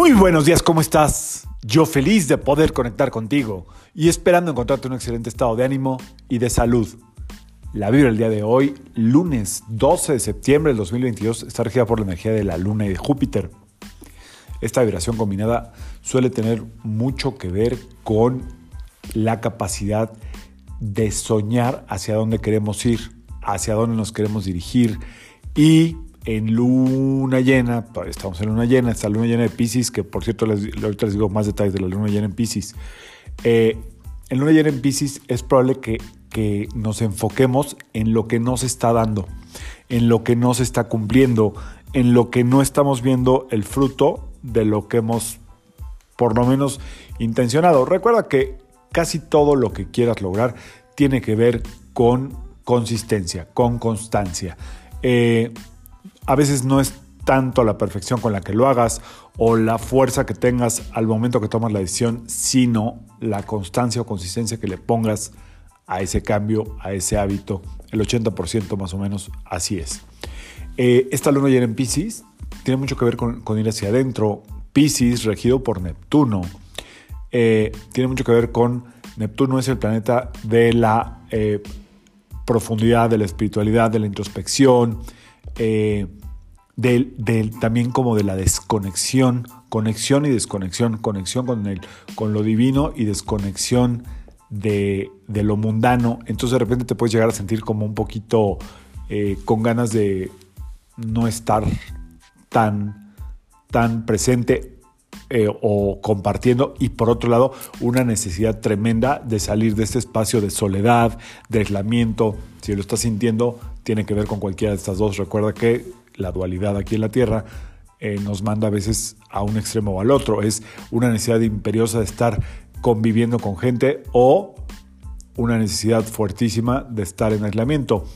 Muy buenos días, ¿cómo estás? Yo feliz de poder conectar contigo y esperando encontrarte un excelente estado de ánimo y de salud. La vibra del día de hoy, lunes 12 de septiembre del 2022, está regida por la energía de la Luna y de Júpiter. Esta vibración combinada suele tener mucho que ver con la capacidad de soñar hacia dónde queremos ir, hacia dónde nos queremos dirigir y en luna llena, estamos en luna llena, esta luna llena de Pisces, que por cierto les, ahorita les digo más detalles de la luna llena en Pisces. Eh, en luna llena en Pisces es probable que, que nos enfoquemos en lo que no se está dando, en lo que no se está cumpliendo, en lo que no estamos viendo el fruto de lo que hemos por lo menos intencionado. Recuerda que casi todo lo que quieras lograr tiene que ver con consistencia, con constancia. Eh, a veces no es tanto la perfección con la que lo hagas o la fuerza que tengas al momento que tomas la decisión, sino la constancia o consistencia que le pongas a ese cambio, a ese hábito. El 80% más o menos así es. Eh, esta luna llena en Pisces tiene mucho que ver con, ir hacia adentro. Pisces, regido por Neptuno, eh, tiene mucho que ver con Neptuno es el planeta de la eh, profundidad, de la espiritualidad, de la introspección, del, también como de la desconexión, conexión y desconexión, conexión con, el, con lo divino y desconexión de, lo mundano. Entonces de repente te puedes llegar a sentir como un poquito eh, con ganas de no estar tan, tan presente eh, o compartiendo y por otro lado una necesidad tremenda de salir de este espacio de soledad, de aislamiento. Si lo estás sintiendo, tiene que ver con cualquiera de estas dos. Recuerda que la dualidad aquí en la Tierra, eh, nos manda a veces a un extremo o al otro. Es una necesidad imperiosa de estar conviviendo con gente o una necesidad fuertísima de estar en aislamiento.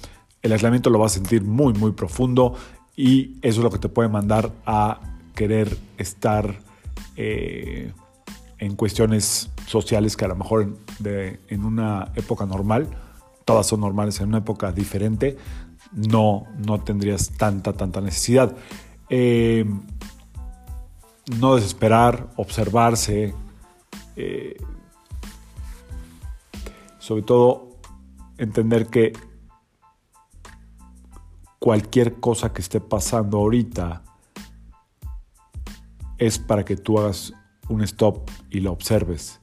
El aislamiento lo vas a sentir muy, muy profundo y eso es lo que te puede mandar a querer estar eh, en cuestiones sociales que a lo mejor en una época normal, todas son normales en una época diferente, no, no tendrías tanta, tanta necesidad. Eh, no desesperar, observarse, eh, sobre todo entender que cualquier cosa que esté pasando ahorita es para que tú hagas un stop y lo observes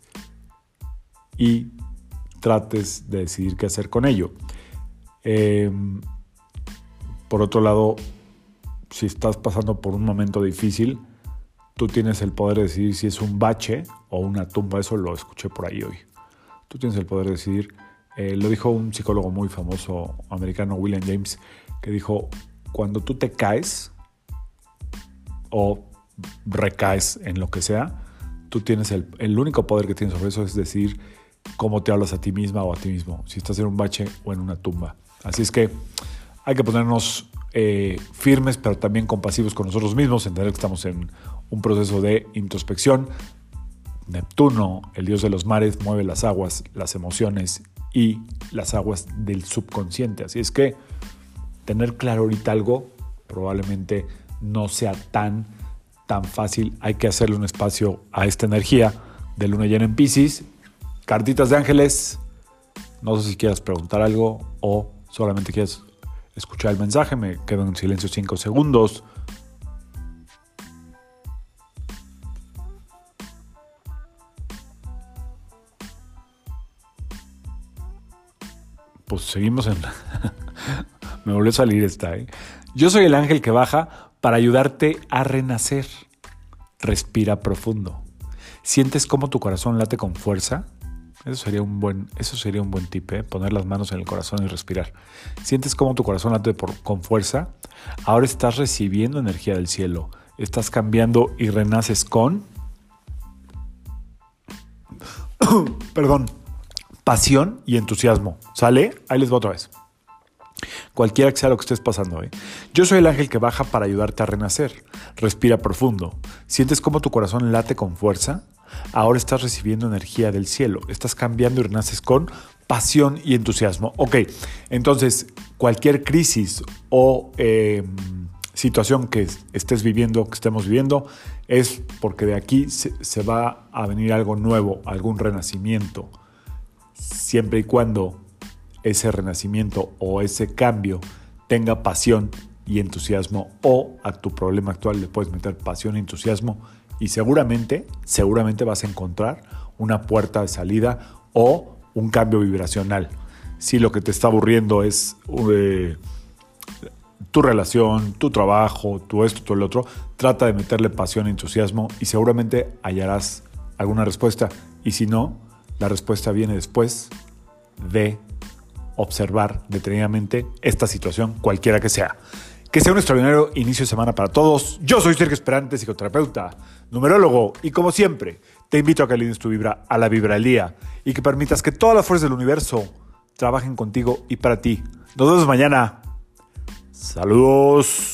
y trates de decidir qué hacer con ello. Eh, por otro lado, si estás pasando por un momento difícil, tú tienes el poder de decidir si es un bache o una tumba. Eso lo escuché por ahí hoy. Tú tienes el poder de decidir. Eh, lo dijo un psicólogo muy famoso americano, William James, que dijo, cuando tú te caes o recaes en lo que sea, tú tienes el, único poder que tienes sobre eso es decidir cómo te hablas a ti misma o a ti mismo, si estás en un bache o en una tumba. Así es que hay que ponernos eh, firmes, pero también compasivos con nosotros mismos, entender que estamos en un proceso de introspección. Neptuno, el dios de los mares, mueve las aguas, las emociones y las aguas del subconsciente. Así es que tener claro ahorita algo probablemente no sea tan, tan fácil. Hay que hacerle un espacio a esta energía de luna llena en Pisces. Cartitas de ángeles. No sé si quieras preguntar algo o solamente quieres escuchar el mensaje, me quedo en silencio 5 segundos. Pues seguimos en... me volvió a salir esta, ¿eh? Yo soy el ángel que baja para ayudarte a renacer. Respira profundo. ¿Sientes cómo tu corazón late con fuerza? Eso sería un buen, eso sería un buen tip, ¿eh? poner las manos en el corazón y respirar. Sientes cómo tu corazón late con fuerza. Ahora estás recibiendo energía del cielo. Estás cambiando y renaces con. Perdón. Pasión y entusiasmo. ¿Sale? Ahí les voy otra vez. Cualquiera que sea lo que estés pasando. ¿eh? Yo soy el ángel que baja para ayudarte a renacer. Respira profundo. ¿Sientes cómo tu corazón late con fuerza? ahora estás recibiendo energía del cielo, estás cambiando y renaces con pasión y entusiasmo. Ok, entonces cualquier crisis o em, situación que estés viviendo, que estemos viviendo, es porque de aquí se, se va a venir algo nuevo, algún renacimiento, siempre y cuando ese renacimiento o ese cambio tenga pasión y entusiasmo o a tu problema actual le puedes meter pasión y entusiasmo y seguramente, seguramente vas a encontrar una puerta de salida o un cambio vibracional. Si lo que te está aburriendo es eh, tu relación, tu trabajo, tu esto, tu el otro, trata de meterle pasión e entusiasmo y seguramente hallarás alguna respuesta. Y si no, la respuesta viene después de observar detenidamente esta situación, cualquiera que sea. Que sea un extraordinario inicio de semana para todos. Yo soy Sergio Esperante, psicoterapeuta, numerólogo, y como siempre, te invito a que alines tu vibra a la vibra del día y que permitas que todas las fuerzas del universo trabajen contigo y para ti. Nos vemos mañana. Saludos.